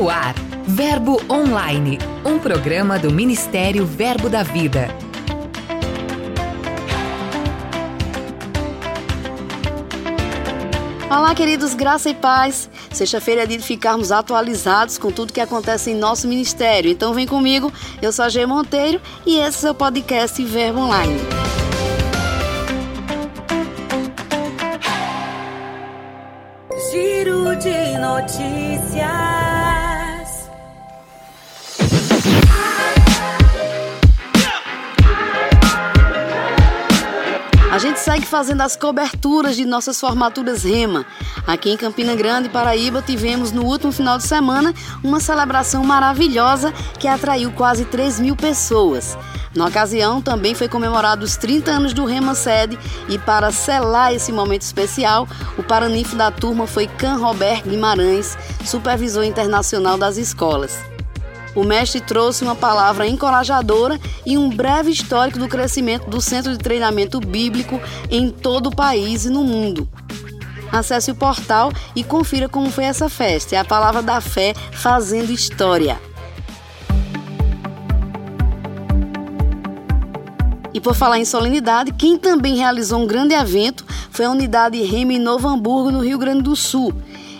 No ar, Verbo Online, um programa do Ministério Verbo da Vida. Olá, queridos, graça e paz. Sexta-feira é dia de ficarmos atualizados com tudo que acontece em nosso ministério. Então vem comigo, eu sou a G Monteiro e esse é o seu podcast Verbo Online. Giro de notícias. Gente segue fazendo as coberturas de nossas formaturas Rema. Aqui em Campina Grande, Paraíba, tivemos no último final de semana uma celebração maravilhosa que atraiu quase 3 mil pessoas. Na ocasião, também foi comemorado os 30 anos do Rema Sede e para selar esse momento especial, o paraninfo da turma foi Can Roberto Guimarães, supervisor internacional das escolas. O mestre trouxe uma palavra encorajadora e um breve histórico do crescimento do Centro de Treinamento Bíblico em todo o país e no mundo. Acesse o portal e confira como foi essa festa. É a palavra da fé fazendo história. E por falar em solenidade, quem também realizou um grande evento foi a unidade Remy Novo Hamburgo, no Rio Grande do Sul.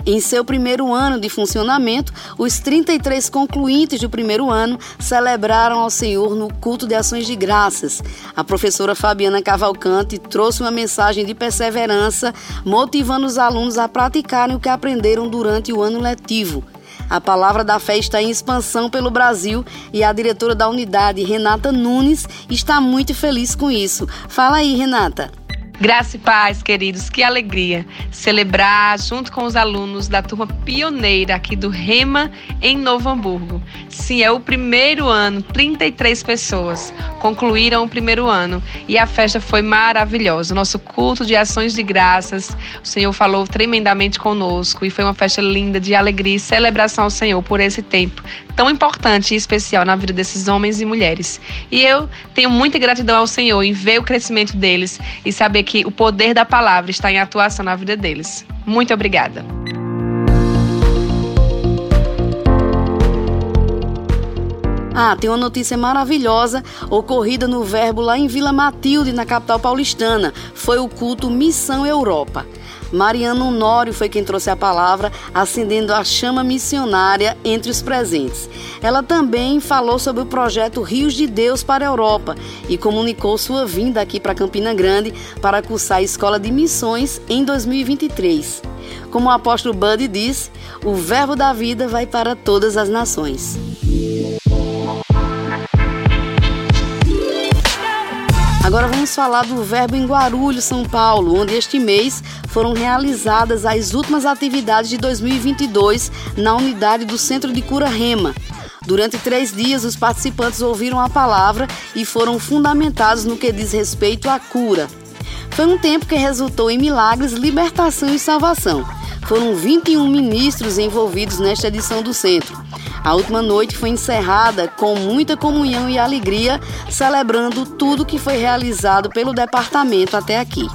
Em seu primeiro ano de funcionamento, os 33 concluintes do primeiro ano celebraram ao Senhor no culto de ações de graças. A professora Fabiana Cavalcante trouxe uma mensagem de perseverança, motivando os alunos a praticarem o que aprenderam durante o ano letivo. A palavra da fé está em expansão pelo Brasil e a diretora da unidade, Renata Nunes, está muito feliz com isso. Fala aí, Renata. Graça e paz, queridos, que alegria celebrar junto com os alunos da turma pioneira aqui do Rema em Novo Hamburgo. Sim, é o primeiro ano, 33 pessoas concluíram o primeiro ano e a festa foi maravilhosa. Nosso culto de ações de graças, o Senhor falou tremendamente conosco e foi uma festa linda de alegria e celebração ao Senhor por esse tempo tão importante e especial na vida desses homens e mulheres. E eu tenho muita gratidão ao Senhor em ver o crescimento deles e saber que o poder da palavra está em atuação na vida deles. Muito obrigada. Ah, tem uma notícia maravilhosa ocorrida no Verbo lá em Vila Matilde, na capital paulistana. Foi o culto Missão Europa. Mariano Nório foi quem trouxe a palavra, acendendo a chama missionária entre os presentes. Ela também falou sobre o projeto Rios de Deus para a Europa e comunicou sua vinda aqui para Campina Grande para cursar a Escola de Missões em 2023. Como o apóstolo Bud disse, o verbo da vida vai para todas as nações. Agora vamos falar do Verbo em Guarulhos, São Paulo, onde este mês foram realizadas as últimas atividades de 2022 na unidade do Centro de Cura Rema. Durante três dias, os participantes ouviram a palavra e foram fundamentados no que diz respeito à cura. Foi um tempo que resultou em milagres, libertação e salvação. Foram 21 ministros envolvidos nesta edição do centro. A última noite foi encerrada com muita comunhão e alegria, celebrando tudo que foi realizado pelo departamento até aqui.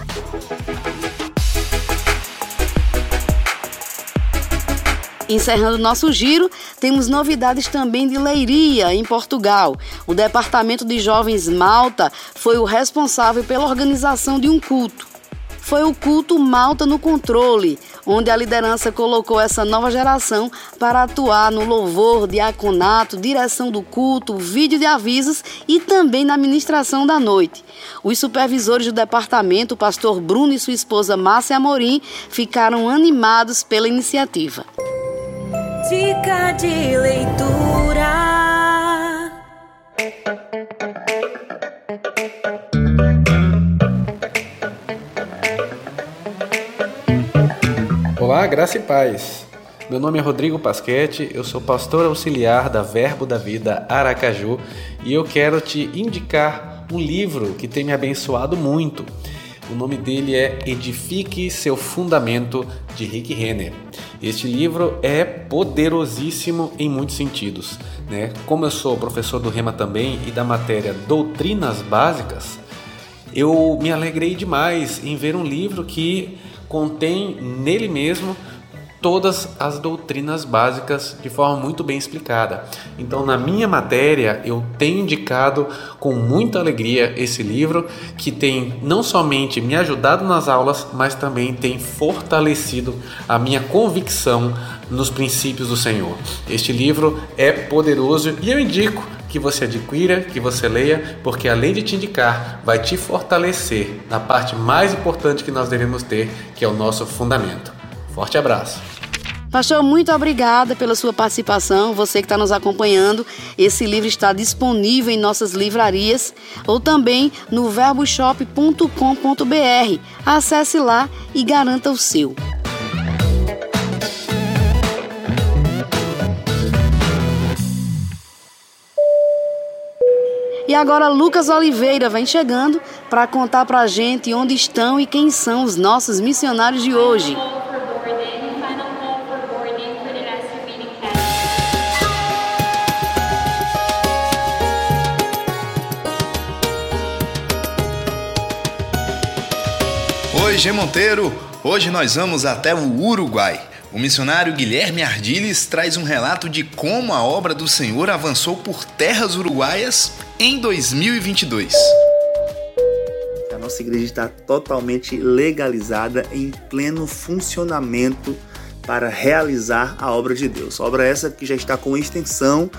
Encerrando nosso giro, temos novidades também de Leiria, em Portugal. O Departamento de Jovens Malta foi o responsável pela organização de um culto foi o culto Malta no Controle, onde a liderança colocou essa nova geração para atuar no louvor, diaconato, direção do culto, vídeo de avisos e também na administração da noite. Os supervisores do departamento, o pastor Bruno e sua esposa Márcia Amorim, ficaram animados pela iniciativa. Dica de leitura. Olá, graça e paz. Meu nome é Rodrigo Pasquete, eu sou pastor auxiliar da Verbo da Vida Aracaju e eu quero te indicar um livro que tem me abençoado muito. O nome dele é Edifique Seu Fundamento, de Rick Renner. Este livro é poderosíssimo em muitos sentidos. Né? Como eu sou professor do Rema também e da matéria Doutrinas Básicas, eu me alegrei demais em ver um livro que contém nele mesmo todas as doutrinas básicas de forma muito bem explicada. Então, na minha matéria, eu tenho indicado com muita alegria esse livro que tem não somente me ajudado nas aulas, mas também tem fortalecido a minha convicção nos princípios do Senhor. Este livro é poderoso e eu indico que você adquira, que você leia, porque além de te indicar, vai te fortalecer na parte mais importante que nós devemos ter, que é o nosso fundamento. Forte abraço! Pastor, muito obrigada pela sua participação. Você que está nos acompanhando, esse livro está disponível em nossas livrarias ou também no verboshop.com.br. Acesse lá e garanta o seu. E agora Lucas Oliveira vem chegando para contar para a gente onde estão e quem são os nossos missionários de hoje. Oi, G Monteiro! Hoje nós vamos até o Uruguai. O missionário Guilherme Ardiles traz um relato de como a obra do Senhor avançou por terras uruguaias em 2022. A nossa igreja está totalmente legalizada em pleno funcionamento para realizar a obra de Deus. Obra essa que já está com extensão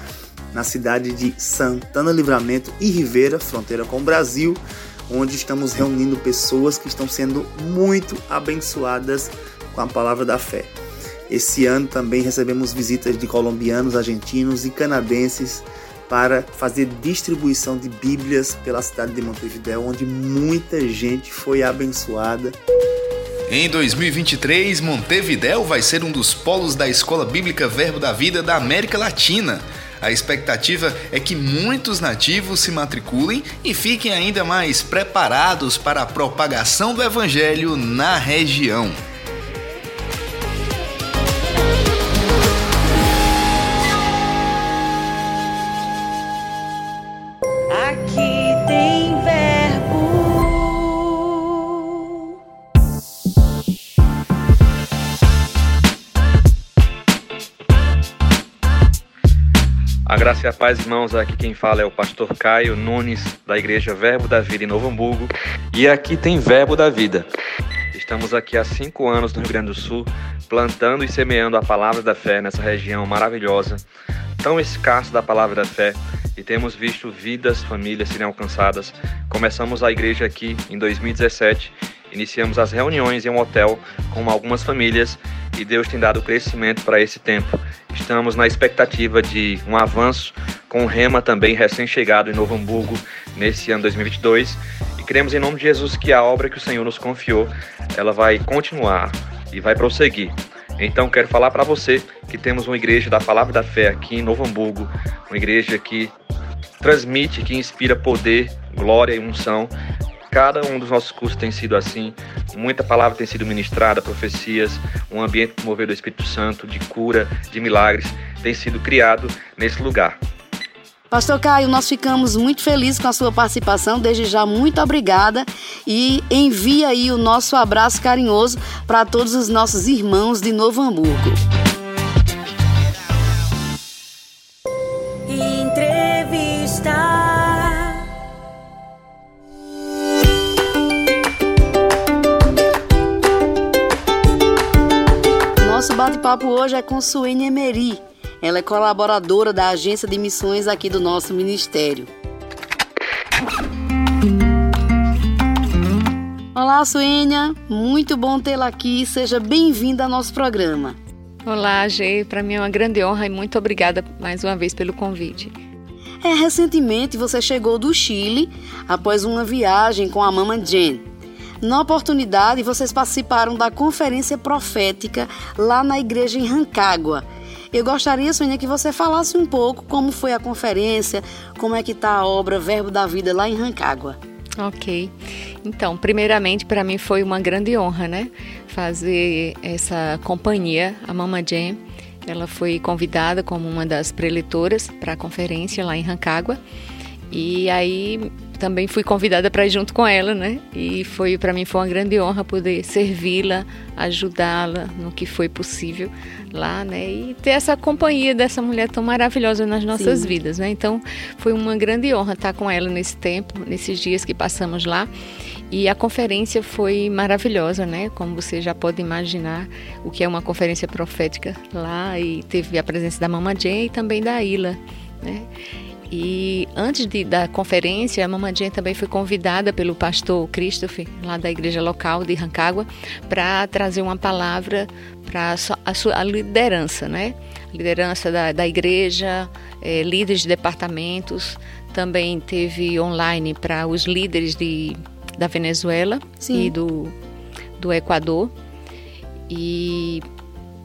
na cidade de Santana Livramento e Ribeira, fronteira com o Brasil, onde estamos reunindo pessoas que estão sendo muito abençoadas com a palavra da fé. Esse ano também recebemos visitas de colombianos, argentinos e canadenses para fazer distribuição de Bíblias pela cidade de Montevideo, onde muita gente foi abençoada. Em 2023, Montevideo vai ser um dos polos da Escola Bíblica Verbo da Vida da América Latina. A expectativa é que muitos nativos se matriculem e fiquem ainda mais preparados para a propagação do Evangelho na região. Paz, irmãos. Aqui quem fala é o pastor Caio Nunes, da Igreja Verbo da Vida em Novo Hamburgo. E aqui tem Verbo da Vida. Estamos aqui há cinco anos no Rio Grande do Sul, plantando e semeando a palavra da fé nessa região maravilhosa, tão escassa da palavra da fé, e temos visto vidas, famílias serem alcançadas. Começamos a igreja aqui em 2017, iniciamos as reuniões em um hotel com algumas famílias e Deus tem dado crescimento para esse tempo. Estamos na expectativa de um avanço com o Rema também recém-chegado em Novo Hamburgo nesse ano 2022 e cremos em nome de Jesus que a obra que o Senhor nos confiou, ela vai continuar e vai prosseguir. Então quero falar para você que temos uma igreja da Palavra da Fé aqui em Novo Hamburgo, uma igreja que transmite, que inspira poder, glória e unção. Cada um dos nossos cursos tem sido assim. Muita palavra tem sido ministrada, profecias, um ambiente movido do Espírito Santo, de cura, de milagres, tem sido criado nesse lugar. Pastor Caio, nós ficamos muito felizes com a sua participação. Desde já, muito obrigada. E envia aí o nosso abraço carinhoso para todos os nossos irmãos de Novo Hamburgo. Hoje é com Suene Emery. Ela é colaboradora da agência de missões aqui do nosso ministério. Olá, Suênia. Muito bom tê-la aqui. Seja bem-vinda ao nosso programa. Olá, Gê. Para mim é uma grande honra e muito obrigada mais uma vez pelo convite. É, recentemente você chegou do Chile após uma viagem com a Mama Jen. Na oportunidade, vocês participaram da conferência profética lá na igreja em Rancagua. Eu gostaria, Sônia, que você falasse um pouco como foi a conferência, como é que está a obra Verbo da Vida lá em Rancagua. Ok. Então, primeiramente, para mim foi uma grande honra, né? Fazer essa companhia, a Mama Jam. Ela foi convidada como uma das preletoras para a conferência lá em Rancagua. E aí também fui convidada para ir junto com ela, né? E foi para mim foi uma grande honra poder servi-la, ajudá-la no que foi possível lá, né? E ter essa companhia dessa mulher tão maravilhosa nas nossas Sim. vidas, né? Então, foi uma grande honra estar com ela nesse tempo, nesses dias que passamos lá. E a conferência foi maravilhosa, né? Como você já pode imaginar, o que é uma conferência profética lá e teve a presença da Mama Jane e também da Ila, né? E antes de, da conferência, a Mama Jane também foi convidada pelo pastor Christopher, lá da igreja local de Rancagua, para trazer uma palavra para a sua liderança, né? Liderança da, da igreja, é, líderes de departamentos. Também teve online para os líderes de da Venezuela Sim. e do, do Equador. E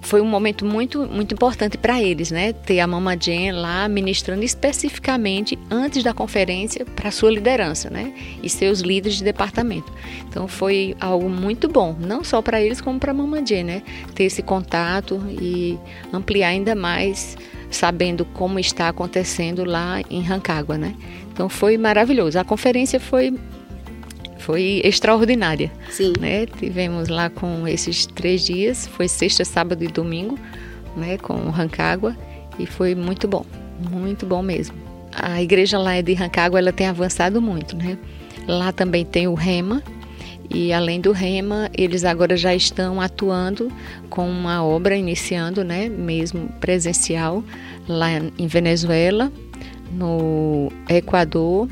foi um momento muito, muito importante para eles, né? Ter a Mama Jen lá ministrando especificamente antes da conferência para sua liderança, né? E seus líderes de departamento. Então foi algo muito bom, não só para eles como para a Mama Jen, né? Ter esse contato e ampliar ainda mais, sabendo como está acontecendo lá em Rancagua, né? Então foi maravilhoso. A conferência foi foi extraordinária. Sim. Né? Tivemos lá com esses três dias, foi sexta, sábado e domingo, né, com o Rancagua, e foi muito bom, muito bom mesmo. A igreja lá de Rancagua, ela tem avançado muito, né? Lá também tem o Rema, e além do Rema, eles agora já estão atuando com uma obra iniciando, né, mesmo presencial, lá em Venezuela, no Equador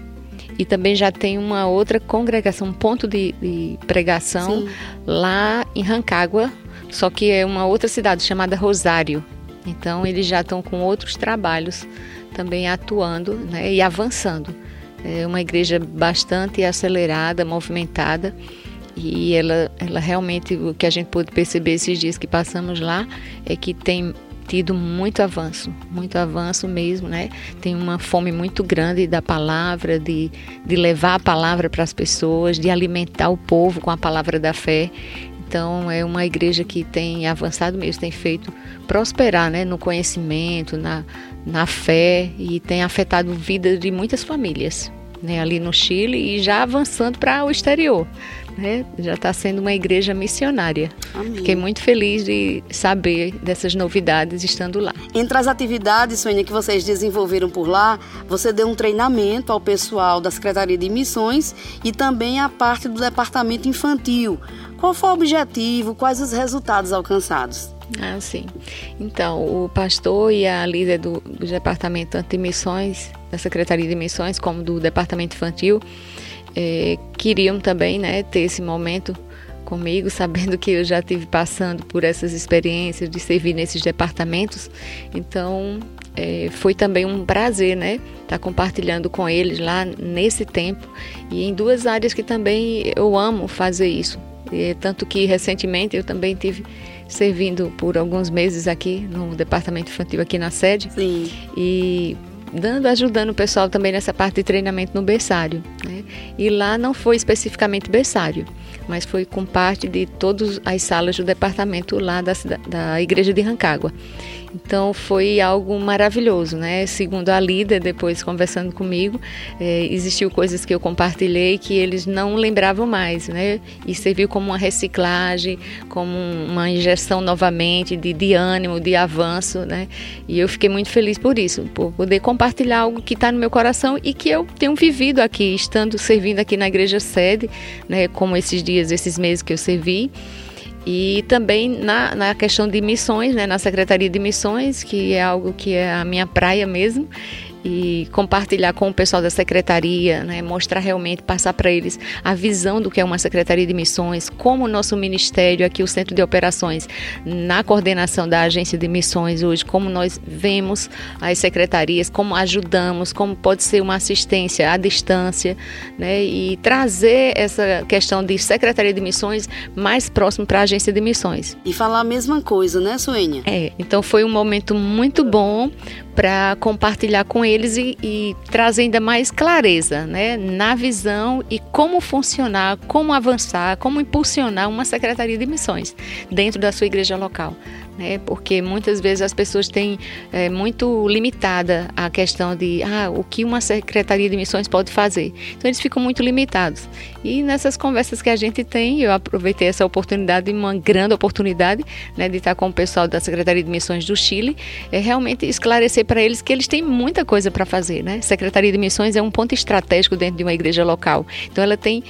e também já tem uma outra congregação, um ponto de, de pregação Sim. lá em Rancagua, só que é uma outra cidade chamada Rosário. Então eles já estão com outros trabalhos também atuando né, e avançando. É uma igreja bastante acelerada, movimentada e ela, ela realmente o que a gente pôde perceber esses dias que passamos lá é que tem tido muito avanço, muito avanço mesmo, né? Tem uma fome muito grande da palavra, de, de levar a palavra para as pessoas, de alimentar o povo com a palavra da fé. Então é uma igreja que tem avançado mesmo, tem feito prosperar né, no conhecimento, na, na fé e tem afetado a vida de muitas famílias né, ali no Chile e já avançando para o exterior né, já está sendo uma igreja missionária. Amém. Fiquei muito feliz de saber dessas novidades estando lá. Entre as atividades, Sônia, que vocês desenvolveram por lá, você deu um treinamento ao pessoal da Secretaria de Missões e também à parte do departamento infantil. Qual foi o objetivo? Quais os resultados alcançados? Ah, sim. Então, o pastor e a líder do, do departamento anti-missões, da Secretaria de Missões, como do departamento infantil, é, queriam também né, ter esse momento comigo, sabendo que eu já tive passando por essas experiências de servir nesses departamentos. Então, é, foi também um prazer, né, estar tá compartilhando com eles lá nesse tempo e em duas áreas que também eu amo fazer isso. E, tanto que recentemente eu também tive servindo por alguns meses aqui no departamento infantil aqui na sede. Sim. E dando, ajudando o pessoal também nessa parte de treinamento no berçário. Né? E lá não foi especificamente berçário, mas foi com parte de todas as salas do departamento lá da, da igreja de Rancagua. Então foi algo maravilhoso, né? Segundo a líder, depois conversando comigo, é, existiu coisas que eu compartilhei que eles não lembravam mais, né? E serviu como uma reciclagem, como uma injeção novamente de, de ânimo, de avanço, né? E eu fiquei muito feliz por isso, por poder compartilhar algo que está no meu coração e que eu tenho vivido aqui, estando servindo aqui na igreja sede, né? Como esses dias, esses meses que eu servi. E também na, na questão de missões, né, na Secretaria de Missões, que é algo que é a minha praia mesmo e compartilhar com o pessoal da secretaria, né, mostrar realmente, passar para eles a visão do que é uma secretaria de missões, como o nosso ministério aqui, o Centro de Operações, na coordenação da agência de missões hoje, como nós vemos as secretarias, como ajudamos, como pode ser uma assistência à distância, né, e trazer essa questão de secretaria de missões mais próximo para a agência de missões. E falar a mesma coisa, né, Suênia? É, então foi um momento muito bom para compartilhar com eles e, e, trazer ainda mais clareza né, na visão e como funcionar, como avançar, como impulsionar uma secretaria de missões dentro da sua igreja local. Né? Porque muitas vezes as pessoas têm é, muito limitada a questão de ah, o que uma secretaria de missões pode fazer. Então eles ficam muito limitados. E nessas conversas que a gente tem, eu aproveitei essa oportunidade, uma grande oportunidade, né, de estar com o pessoal da Secretaria de Missões do Chile, é realmente esclarecer para eles que eles têm muita coisa para fazer, né? Secretaria de Missões é um ponto estratégico dentro de uma igreja local. Então ela tem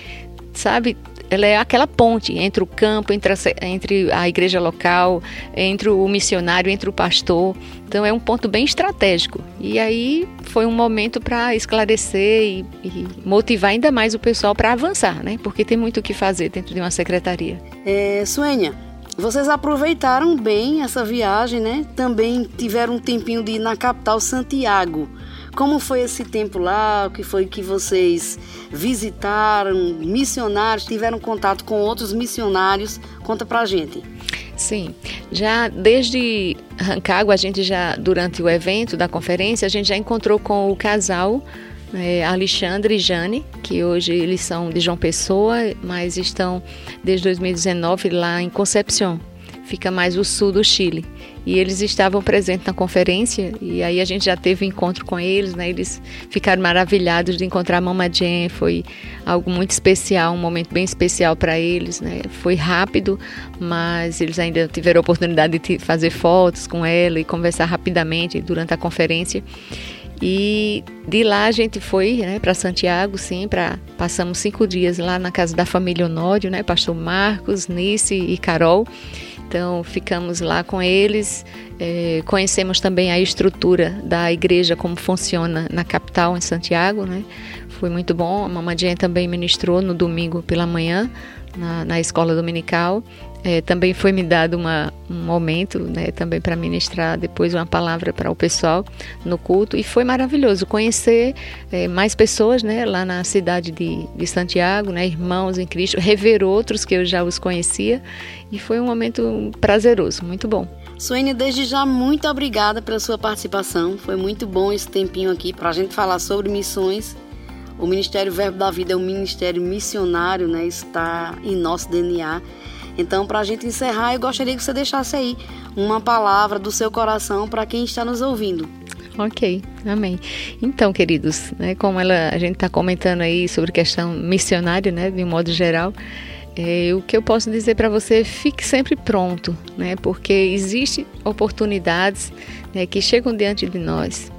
sabe, ela é aquela ponte entre o campo, entre a, entre a igreja local, entre o missionário, entre o pastor. Então é um ponto bem estratégico. E aí foi um momento para esclarecer e, e, motivar ainda mais o pessoal para avançar, né? Porque tem muito o que fazer dentro de uma secretaria. É, Suênia, vocês aproveitaram bem essa viagem, né? Também tiveram um tempinho de ir na capital Santiago. Como foi esse tempo lá? O que foi que vocês visitaram? Missionários? Tiveram contato com outros missionários? Conta pra gente. Sim, já desde Rancagua, a gente já, durante o evento da conferência, a gente já encontrou com o casal é, Alexandre e Jane, que hoje eles são de João Pessoa, mas estão desde 2019 lá em Concepción, fica mais o sul do Chile e eles estavam presentes na conferência e aí a gente já teve encontro com eles, né? Eles ficaram maravilhados de encontrar a Mama foi algo muito especial, um momento bem especial para eles, né? Foi rápido, mas eles ainda tiveram a oportunidade de fazer fotos com ela e conversar rapidamente durante a conferência. E de lá a gente foi né, para Santiago, sim, para passamos cinco dias lá na casa da família Honório, né, Pastor Marcos, Nice e Carol. Então ficamos lá com eles, é, conhecemos também a estrutura da igreja, como funciona na capital, em Santiago, né? Foi muito bom. A Mamadinha também ministrou no domingo pela manhã na, na escola dominical. É, também foi me dado uma, um momento, né, também para ministrar depois uma palavra para o pessoal no culto e foi maravilhoso conhecer é, mais pessoas, né, lá na cidade de, de Santiago, né, irmãos em Cristo, rever outros que eu já os conhecia e foi um momento prazeroso, muito bom. Suene, desde já, muito obrigada pela sua participação. Foi muito bom esse tempinho aqui para a gente falar sobre missões. O Ministério Verbo da Vida é um ministério missionário, né? Está em nosso DNA. Então, para a gente encerrar, eu gostaria que você deixasse aí uma palavra do seu coração para quem está nos ouvindo. Ok, amém. Então, queridos, né, como ela, a gente está comentando aí sobre questão missionária, né, de um modo geral, é, o que eu posso dizer para você, fique sempre pronto, né, porque existem oportunidades né, que chegam diante de nós.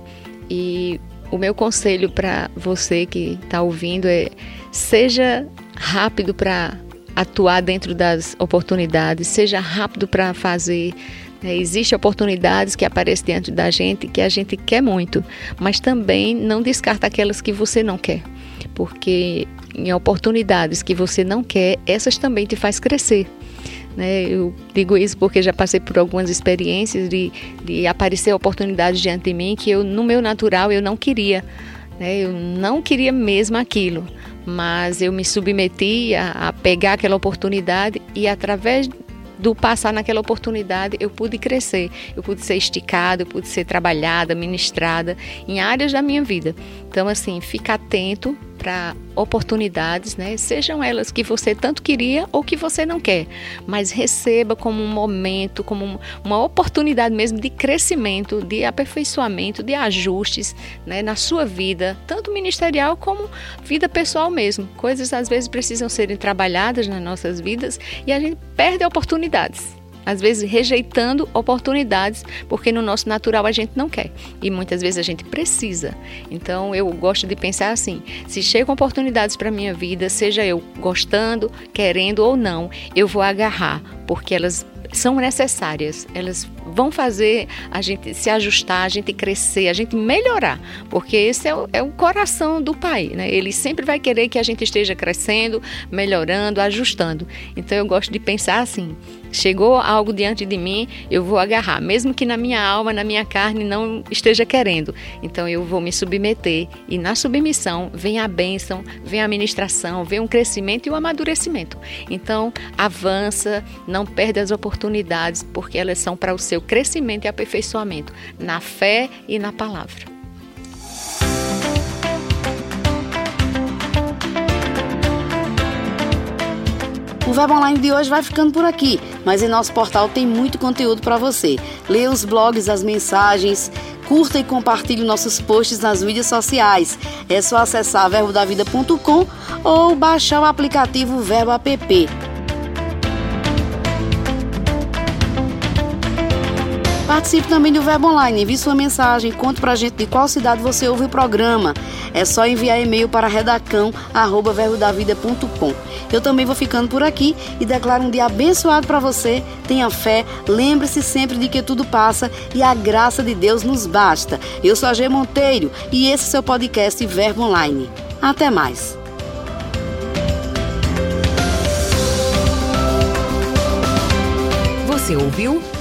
E o meu conselho para você que está ouvindo é seja rápido para atuar dentro das oportunidades, seja rápido para fazer. É, Existem oportunidades que aparecem diante da gente que a gente quer muito, mas também não descarta aquelas que você não quer, porque em oportunidades que você não quer, essas também te faz crescer. Né? Eu digo isso porque já passei por algumas experiências de, de aparecer oportunidades diante de mim que eu, no meu natural, eu não queria. Né? Eu não queria mesmo aquilo mas eu me submeti a, a pegar aquela oportunidade e através do passar naquela oportunidade, eu pude crescer, eu pude ser esticada, eu pude ser trabalhada, ministrada em áreas da minha vida. Então, assim, fica atento para oportunidades, né? Sejam elas que você tanto queria ou que você não quer, mas receba como um momento, como uma oportunidade mesmo de crescimento, de aperfeiçoamento, de ajustes, né, na sua vida, tanto ministerial como vida pessoal mesmo. Coisas às vezes precisam serem trabalhadas nas nossas vidas e a gente perde oportunidades às vezes rejeitando oportunidades, porque no nosso natural a gente não quer e muitas vezes a gente precisa. Então eu gosto de pensar assim: se chegam oportunidades para minha vida, seja eu gostando, querendo ou não, eu vou agarrar, porque elas são necessárias. Elas vão fazer a gente se ajustar, a gente crescer, a gente melhorar, porque esse é o, é o coração do pai, né? Ele sempre vai querer que a gente esteja crescendo, melhorando, ajustando. Então eu gosto de pensar assim: chegou algo diante de mim, eu vou agarrar, mesmo que na minha alma, na minha carne não esteja querendo. Então eu vou me submeter e na submissão vem a bênção, vem a ministração, vem um crescimento e um amadurecimento. Então avança, não perde as oportunidades, porque elas são para o seu crescimento e aperfeiçoamento na fé e na palavra. O Verbo Online de hoje vai ficando por aqui, mas em nosso portal tem muito conteúdo para você. Leia os blogs, as mensagens, curta e compartilhe nossos posts nas mídias sociais. É só acessar verbodavida.com ou baixar o aplicativo Verbo App. Participe também do Verbo Online, envie sua mensagem, conte pra gente de qual cidade você ouve o programa. É só enviar e-mail para redacão@verbodavida.com. Eu também vou ficando por aqui e declaro um dia abençoado para você. Tenha fé, lembre-se sempre de que tudo passa e a graça de Deus nos basta. Eu sou a G Monteiro e esse é o seu podcast Verbo Online. Até mais. Você ouviu